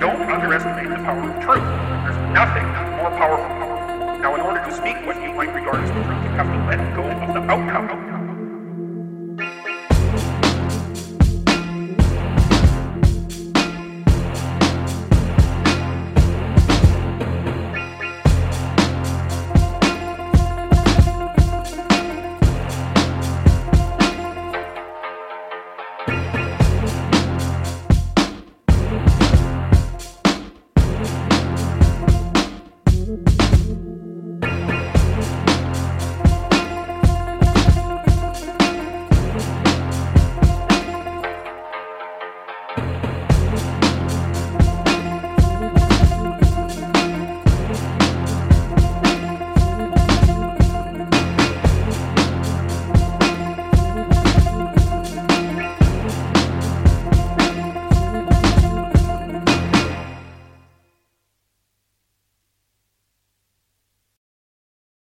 Don't underestimate the power of truth. There's nothing more powerful. Now, in order to speak what you might regard as the truth, you have to let go of the outcome.